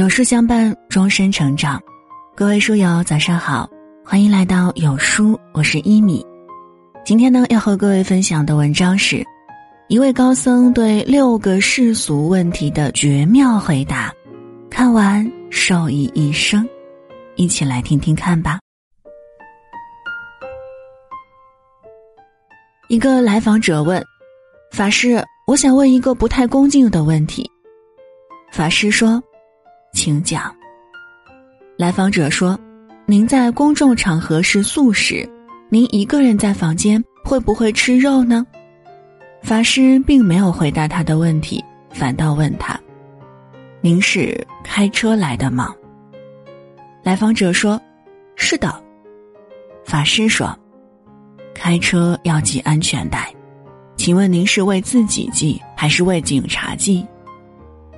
有书相伴，终身成长。各位书友，早上好，欢迎来到有书，我是一米。今天呢，要和各位分享的文章是一位高僧对六个世俗问题的绝妙回答，看完受益一生。一起来听听看吧。一个来访者问：“法师，我想问一个不太恭敬的问题。”法师说。请讲。来访者说：“您在公众场合是素食，您一个人在房间会不会吃肉呢？”法师并没有回答他的问题，反倒问他：“您是开车来的吗？”来访者说：“是的。”法师说：“开车要系安全带，请问您是为自己系还是为警察系？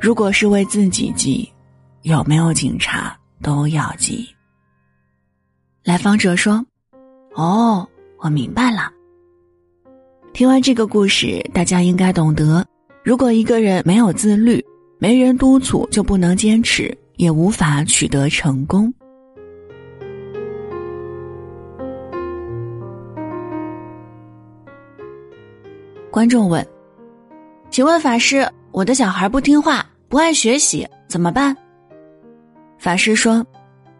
如果是为自己系。”有没有警察都要记。来访者说：“哦，我明白了。”听完这个故事，大家应该懂得：如果一个人没有自律，没人督促就不能坚持，也无法取得成功。观众问：“请问法师，我的小孩不听话，不爱学习，怎么办？”法师说：“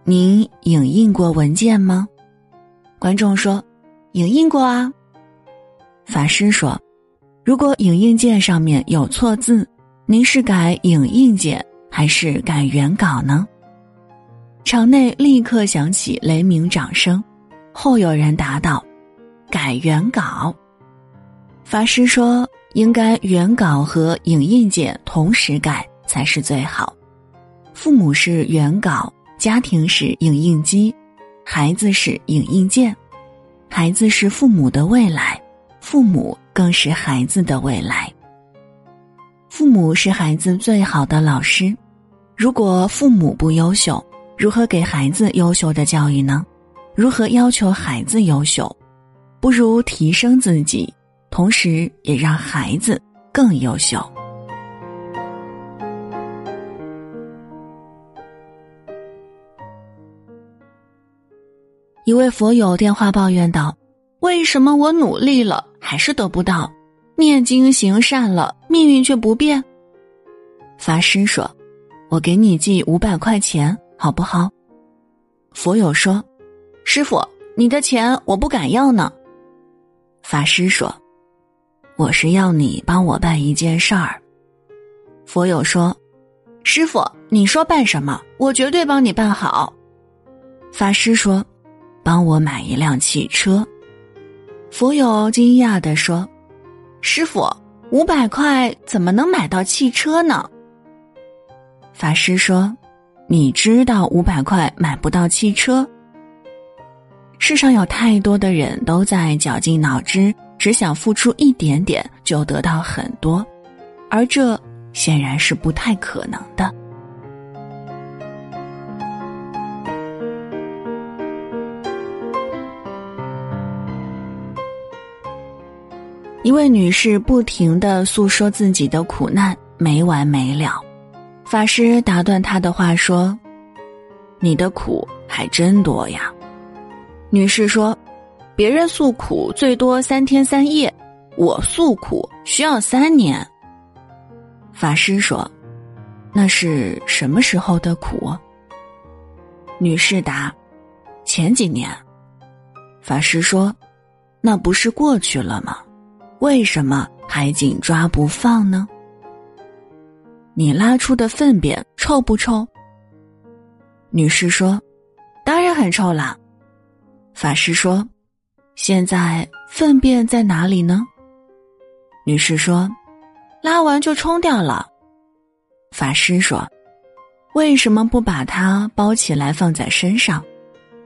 您影印过文件吗？”观众说：“影印过啊。”法师说：“如果影印件上面有错字，您是改影印件还是改原稿呢？”场内立刻响起雷鸣掌声，后有人答道：“改原稿。”法师说：“应该原稿和影印件同时改才是最好。”父母是原稿，家庭是影印机，孩子是影印件，孩子是父母的未来，父母更是孩子的未来。父母是孩子最好的老师，如果父母不优秀，如何给孩子优秀的教育呢？如何要求孩子优秀？不如提升自己，同时也让孩子更优秀。一位佛友电话抱怨道：“为什么我努力了还是得不到？念经行善了，命运却不变？”法师说：“我给你寄五百块钱，好不好？”佛友说：“师傅，你的钱我不敢要呢。”法师说：“我是要你帮我办一件事儿。”佛友说：“师傅，你说办什么，我绝对帮你办好。”法师说。帮我买一辆汽车，佛友惊讶的说：“师傅，五百块怎么能买到汽车呢？”法师说：“你知道五百块买不到汽车？世上有太多的人都在绞尽脑汁，只想付出一点点就得到很多，而这显然是不太可能的。”一位女士不停的诉说自己的苦难，没完没了。法师打断她的话说：“你的苦还真多呀。”女士说：“别人诉苦最多三天三夜，我诉苦需要三年。”法师说：“那是什么时候的苦？”女士答：“前几年。”法师说：“那不是过去了吗？”为什么还紧抓不放呢？你拉出的粪便臭不臭？女士说：“当然很臭啦。”法师说：“现在粪便在哪里呢？”女士说：“拉完就冲掉了。”法师说：“为什么不把它包起来放在身上？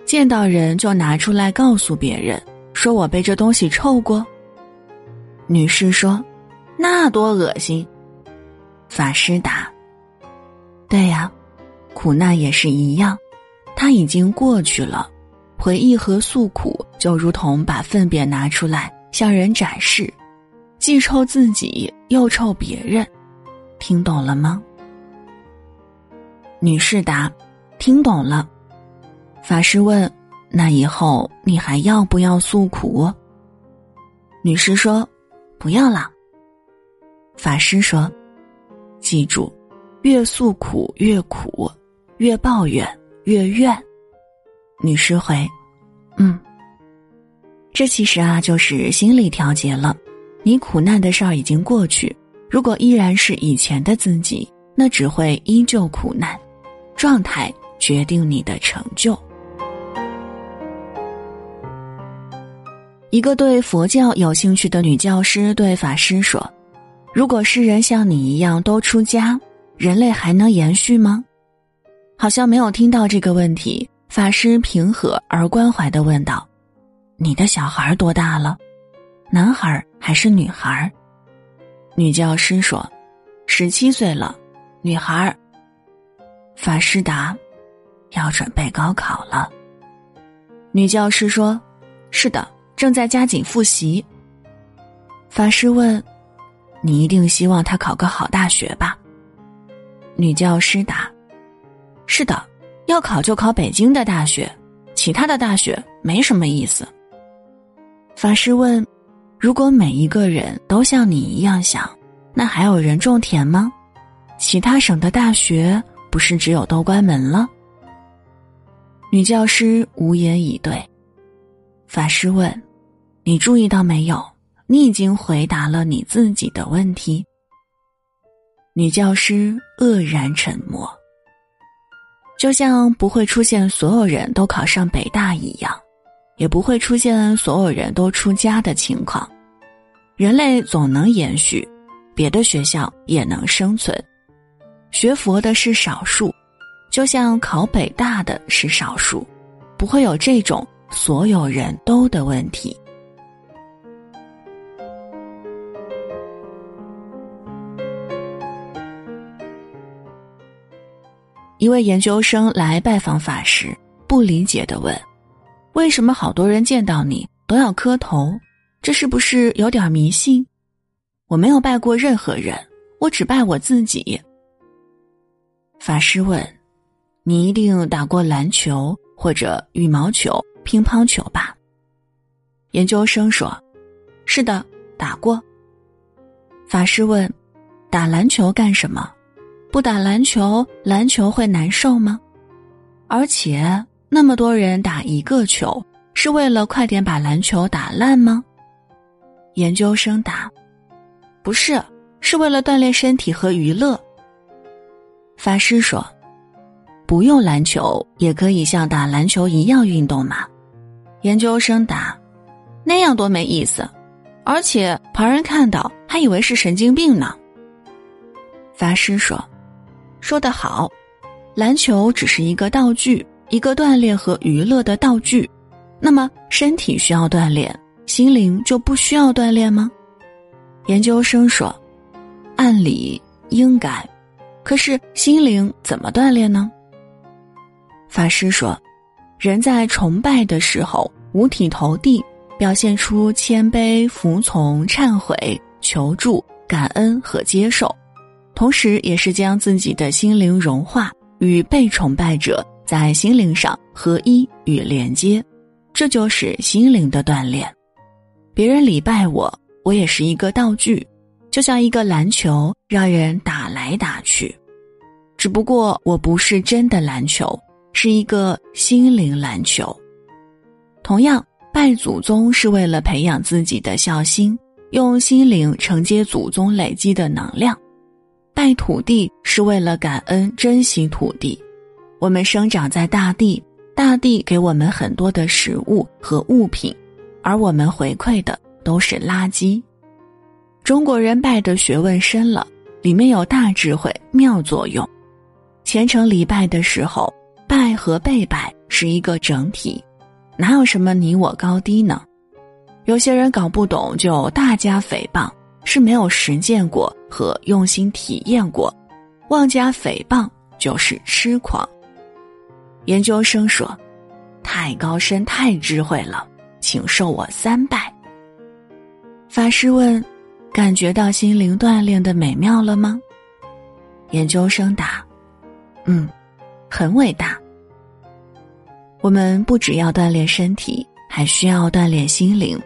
见到人就拿出来告诉别人，说我被这东西臭过？”女士说：“那多恶心。”法师答：“对呀，苦难也是一样，它已经过去了。回忆和诉苦，就如同把粪便拿出来向人展示，既臭自己又臭别人。听懂了吗？”女士答：“听懂了。”法师问：“那以后你还要不要诉苦？”女士说：“不要了。”法师说：“记住，越诉苦越苦，越抱怨越怨。”女士回：“嗯。”这其实啊，就是心理调节了。你苦难的事儿已经过去，如果依然是以前的自己，那只会依旧苦难。状态决定你的成就。一个对佛教有兴趣的女教师对法师说：“如果世人像你一样都出家，人类还能延续吗？”好像没有听到这个问题。法师平和而关怀的问道：“你的小孩多大了？男孩还是女孩？”女教师说：“十七岁了，女孩。”法师答：“要准备高考了。”女教师说：“是的。”正在加紧复习。法师问：“你一定希望他考个好大学吧？”女教师答：“是的，要考就考北京的大学，其他的大学没什么意思。”法师问：“如果每一个人都像你一样想，那还有人种田吗？其他省的大学不是只有都关门了？”女教师无言以对。法师问。你注意到没有？你已经回答了你自己的问题。女教师愕然沉默，就像不会出现所有人都考上北大一样，也不会出现所有人都出家的情况。人类总能延续，别的学校也能生存。学佛的是少数，就像考北大的是少数，不会有这种所有人都的问题。一位研究生来拜访法师，不理解的问：“为什么好多人见到你都要磕头？这是不是有点迷信？”我没有拜过任何人，我只拜我自己。法师问：“你一定打过篮球或者羽毛球、乒乓球吧？”研究生说：“是的，打过。”法师问：“打篮球干什么？”不打篮球，篮球会难受吗？而且那么多人打一个球，是为了快点把篮球打烂吗？研究生答：不是，是为了锻炼身体和娱乐。法师说：不用篮球也可以像打篮球一样运动嘛。研究生答：那样多没意思，而且旁人看到还以为是神经病呢。法师说。说得好，篮球只是一个道具，一个锻炼和娱乐的道具。那么，身体需要锻炼，心灵就不需要锻炼吗？研究生说，按理应该，可是心灵怎么锻炼呢？法师说，人在崇拜的时候五体投地，表现出谦卑、服从、忏悔、求助、感恩和接受。同时，也是将自己的心灵融化，与被崇拜者在心灵上合一与连接，这就是心灵的锻炼。别人礼拜我，我也是一个道具，就像一个篮球，让人打来打去。只不过我不是真的篮球，是一个心灵篮球。同样，拜祖宗是为了培养自己的孝心，用心灵承接祖宗累积的能量。拜土地是为了感恩、珍惜土地。我们生长在大地，大地给我们很多的食物和物品，而我们回馈的都是垃圾。中国人拜的学问深了，里面有大智慧、妙作用。虔诚礼拜的时候，拜和被拜是一个整体，哪有什么你我高低呢？有些人搞不懂，就大加诽谤。是没有实践过和用心体验过，妄加诽谤就是痴狂。研究生说：“太高深，太智慧了，请受我三拜。”法师问：“感觉到心灵锻炼的美妙了吗？”研究生答：“嗯，很伟大。我们不只要锻炼身体，还需要锻炼心灵。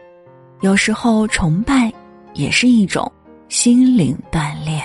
有时候，崇拜也是一种心灵锻炼。